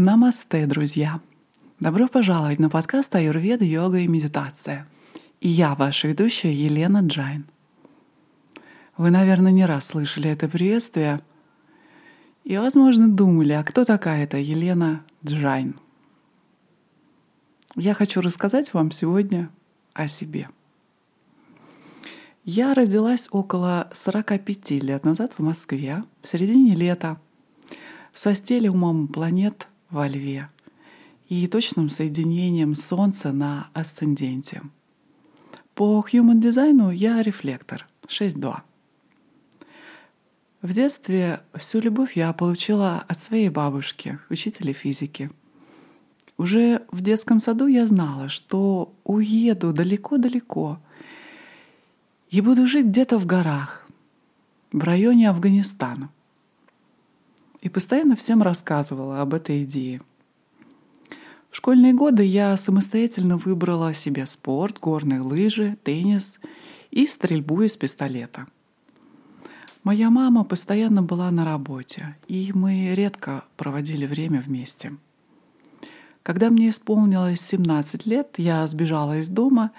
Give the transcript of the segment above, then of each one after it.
Намасте, друзья! Добро пожаловать на подкаст «Аюрведа, йога и медитация». И я, ваша ведущая Елена Джайн. Вы, наверное, не раз слышали это приветствие и, возможно, думали, а кто такая эта Елена Джайн? Я хочу рассказать вам сегодня о себе. Я родилась около 45 лет назад в Москве, в середине лета, со стелиумом планет во Льве и точным соединением Солнца на асценденте. По Human дизайну я рефлектор 6.2. В детстве всю любовь я получила от своей бабушки, учителя физики. Уже в детском саду я знала, что уеду далеко-далеко и буду жить где-то в горах, в районе Афганистана и постоянно всем рассказывала об этой идее. В школьные годы я самостоятельно выбрала себе спорт, горные лыжи, теннис и стрельбу из пистолета. Моя мама постоянно была на работе, и мы редко проводили время вместе. Когда мне исполнилось 17 лет, я сбежала из дома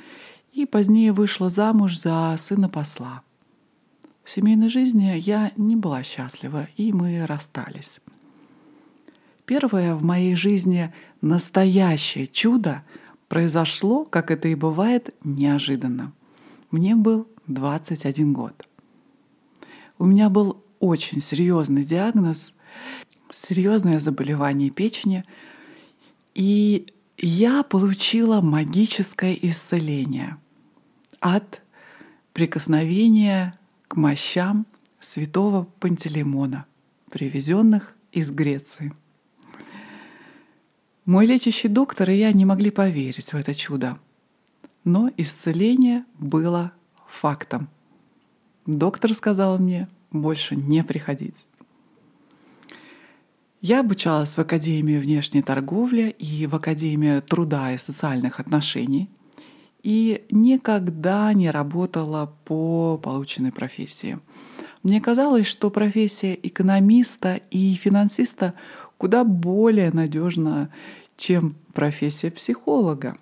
и позднее вышла замуж за сына посла – в семейной жизни я не была счастлива, и мы расстались. Первое в моей жизни настоящее чудо произошло, как это и бывает, неожиданно. Мне был 21 год. У меня был очень серьезный диагноз, серьезное заболевание печени, и я получила магическое исцеление от прикосновения к мощам святого Пантелеймона, привезенных из Греции. Мой лечащий доктор и я не могли поверить в это чудо, но исцеление было фактом. Доктор сказал мне больше не приходить. Я обучалась в Академии внешней торговли и в Академии труда и социальных отношений и никогда не работала по полученной профессии. Мне казалось, что профессия экономиста и финансиста куда более надежна, чем профессия психолога.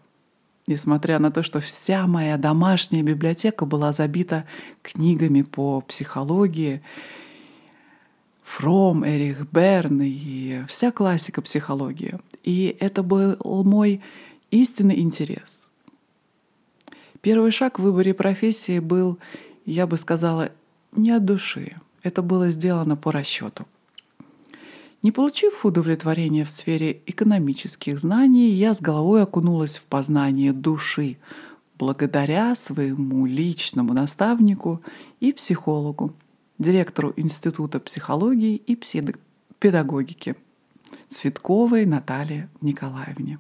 Несмотря на то, что вся моя домашняя библиотека была забита книгами по психологии, Фром, Эрих Берн и вся классика психологии. И это был мой истинный интерес — Первый шаг в выборе профессии был, я бы сказала, не от души. Это было сделано по расчету. Не получив удовлетворения в сфере экономических знаний, я с головой окунулась в познание души благодаря своему личному наставнику и психологу, директору Института психологии и педагогики Цветковой Наталье Николаевне.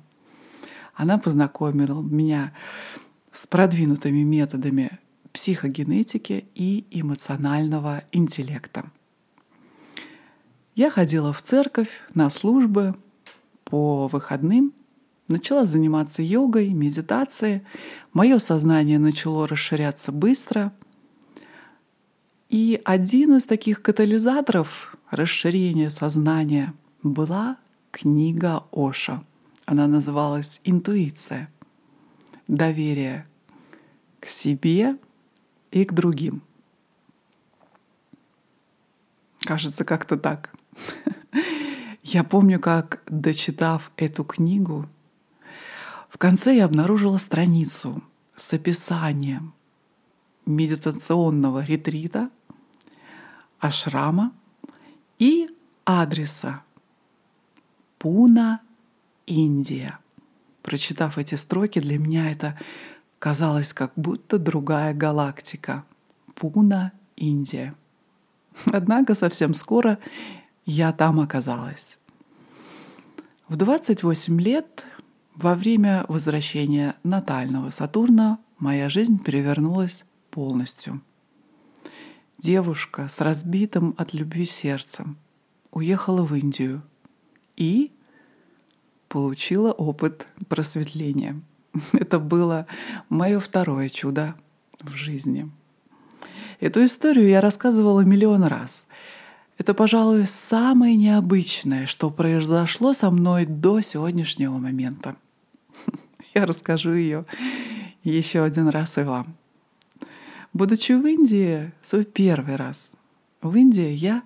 Она познакомила меня с продвинутыми методами психогенетики и эмоционального интеллекта. Я ходила в церковь на службы по выходным, начала заниматься йогой, медитацией. Мое сознание начало расширяться быстро. И один из таких катализаторов расширения сознания была книга Оша. Она называлась «Интуиция» доверие к себе и к другим. Кажется, как-то так. Я помню, как, дочитав эту книгу, в конце я обнаружила страницу с описанием медитационного ретрита, ашрама и адреса Пуна, Индия. Прочитав эти строки, для меня это казалось как будто другая галактика. Пуна, Индия. Однако совсем скоро я там оказалась. В 28 лет, во время возвращения натального Сатурна, моя жизнь перевернулась полностью. Девушка с разбитым от любви сердцем уехала в Индию и получила опыт просветления. Это было мое второе чудо в жизни. Эту историю я рассказывала миллион раз. Это, пожалуй, самое необычное, что произошло со мной до сегодняшнего момента. Я расскажу ее еще один раз и вам. Будучи в Индии, свой первый раз в Индии, я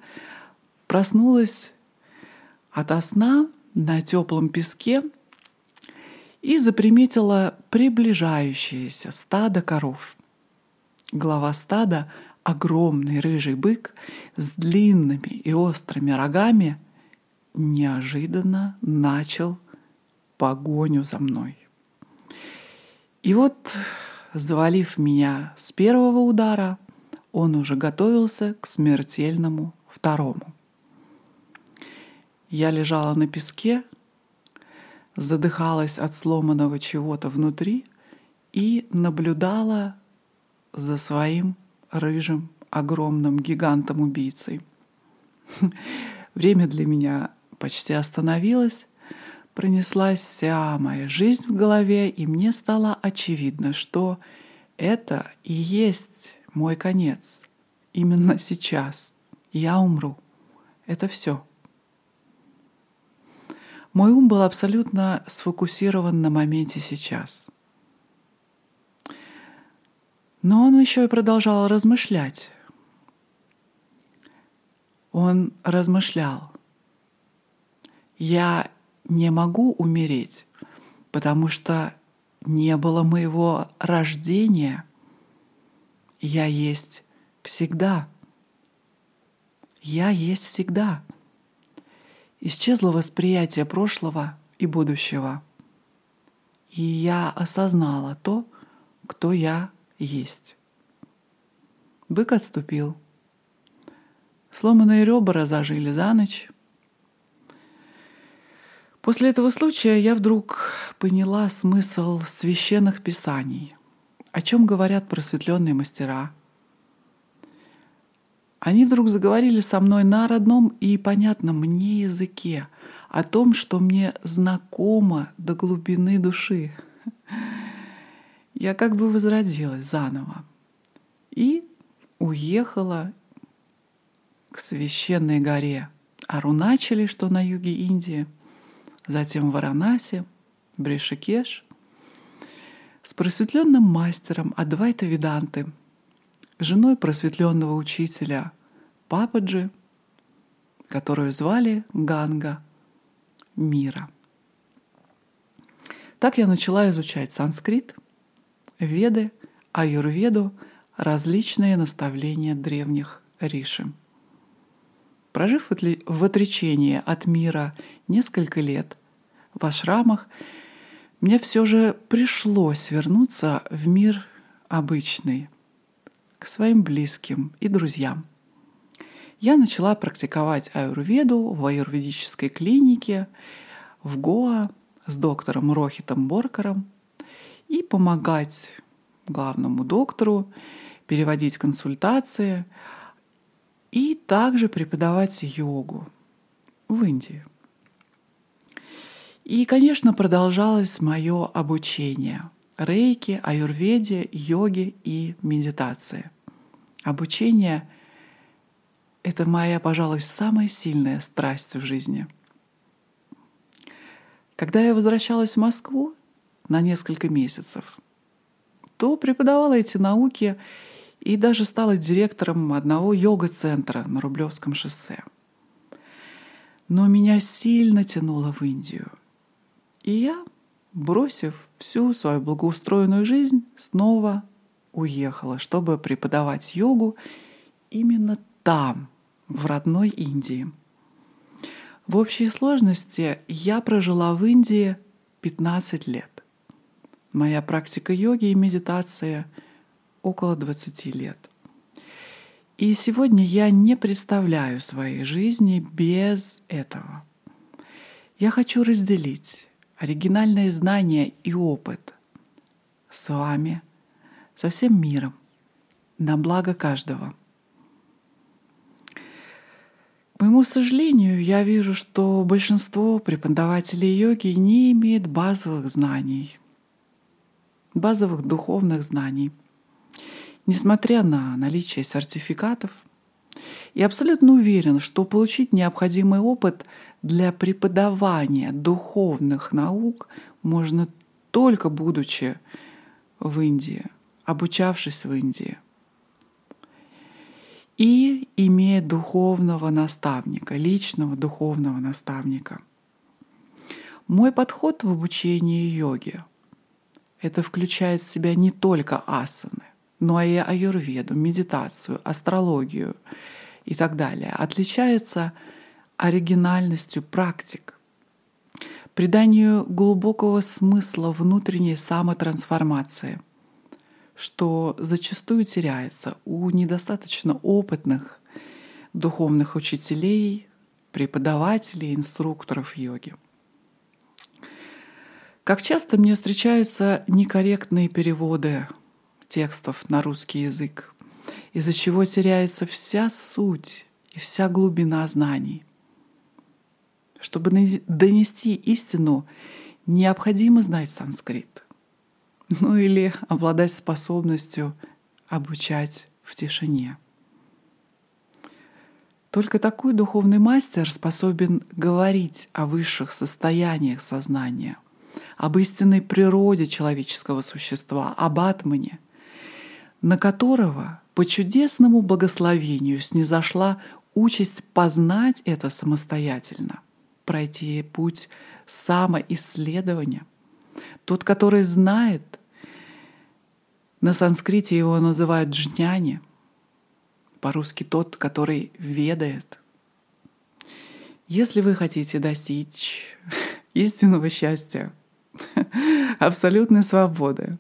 проснулась ото сна на теплом песке и заприметила приближающееся стадо коров. Глава стада, огромный рыжий бык с длинными и острыми рогами, неожиданно начал погоню за мной. И вот, завалив меня с первого удара, он уже готовился к смертельному второму. Я лежала на песке, задыхалась от сломанного чего-то внутри и наблюдала за своим рыжим огромным гигантом-убийцей. Время для меня почти остановилось, пронеслась вся моя жизнь в голове, и мне стало очевидно, что это и есть мой конец. Именно сейчас я умру. Это все. Мой ум был абсолютно сфокусирован на моменте сейчас. Но он еще и продолжал размышлять. Он размышлял. Я не могу умереть, потому что не было моего рождения. Я есть всегда. Я есть всегда. Исчезло восприятие прошлого и будущего. И я осознала то, кто я есть. Бык отступил. Сломанные ребра зажили за ночь. После этого случая я вдруг поняла смысл священных писаний, о чем говорят просветленные мастера — они вдруг заговорили со мной на родном и понятном мне языке, о том, что мне знакомо до глубины души. Я как бы возродилась заново и уехала к священной горе Аруначали, что на юге Индии, затем в Варанаси, Бришикеш, с просветленным мастером Адвайта Виданты — женой просветленного учителя Пападжи, которую звали Ганга Мира. Так я начала изучать санскрит, веды, аюрведу, различные наставления древних риши. Прожив в отречении от мира несколько лет в ашрамах, мне все же пришлось вернуться в мир обычный – к своим близким и друзьям. Я начала практиковать аюрведу в аюрведической клинике в Гоа с доктором Рохитом Боркером и помогать главному доктору переводить консультации и также преподавать йогу в Индии. И, конечно, продолжалось мое обучение – рейки, аюрведе, йоге и медитации. Обучение — это моя, пожалуй, самая сильная страсть в жизни. Когда я возвращалась в Москву на несколько месяцев, то преподавала эти науки и даже стала директором одного йога-центра на Рублевском шоссе. Но меня сильно тянуло в Индию. И я бросив всю свою благоустроенную жизнь, снова уехала, чтобы преподавать йогу именно там, в родной Индии. В общей сложности я прожила в Индии 15 лет. Моя практика йоги и медитации около 20 лет. И сегодня я не представляю своей жизни без этого. Я хочу разделить оригинальные знания и опыт с вами, со всем миром, на благо каждого. К моему сожалению, я вижу, что большинство преподавателей йоги не имеет базовых знаний, базовых духовных знаний. Несмотря на наличие сертификатов, И абсолютно уверен, что получить необходимый опыт для преподавания духовных наук можно только будучи в Индии, обучавшись в Индии и имея духовного наставника, личного духовного наставника. Мой подход в обучении йоги — это включает в себя не только асаны, но и аюрведу, медитацию, астрологию и так далее. Отличается оригинальностью практик, приданию глубокого смысла внутренней самотрансформации, что зачастую теряется у недостаточно опытных духовных учителей, преподавателей, инструкторов йоги. Как часто мне встречаются некорректные переводы текстов на русский язык, из-за чего теряется вся суть и вся глубина знаний. Чтобы донести истину, необходимо знать санскрит. Ну или обладать способностью обучать в тишине. Только такой духовный мастер способен говорить о высших состояниях сознания, об истинной природе человеческого существа, об атмане — на которого по чудесному благословению снизошла участь познать это самостоятельно, пройти путь самоисследования. Тот, который знает, на санскрите его называют джняни, по-русски тот, который ведает. Если вы хотите достичь истинного счастья, абсолютной свободы,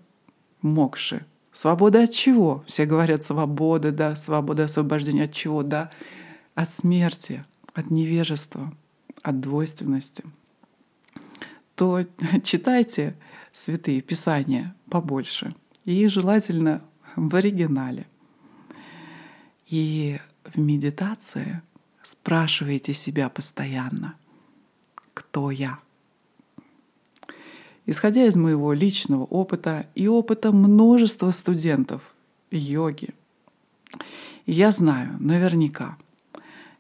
мокши, Свобода от чего? Все говорят свобода, да, свобода освобождения от чего? Да, от смерти, от невежества, от двойственности. То читайте святые писания побольше и желательно в оригинале. И в медитации спрашивайте себя постоянно, кто я — Исходя из моего личного опыта и опыта множества студентов йоги, я знаю наверняка,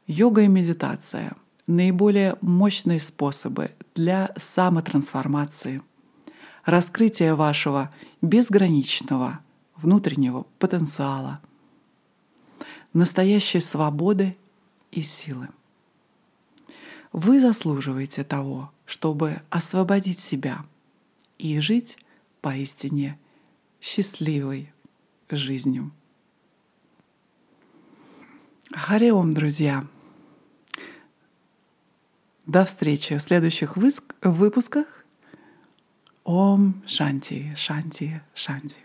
йога и медитация — наиболее мощные способы для самотрансформации, раскрытия вашего безграничного внутреннего потенциала, настоящей свободы и силы. Вы заслуживаете того, чтобы освободить себя — и жить поистине счастливой жизнью. Хареом, друзья! До встречи в следующих выпусках. Ом Шанти, Шанти, Шанти.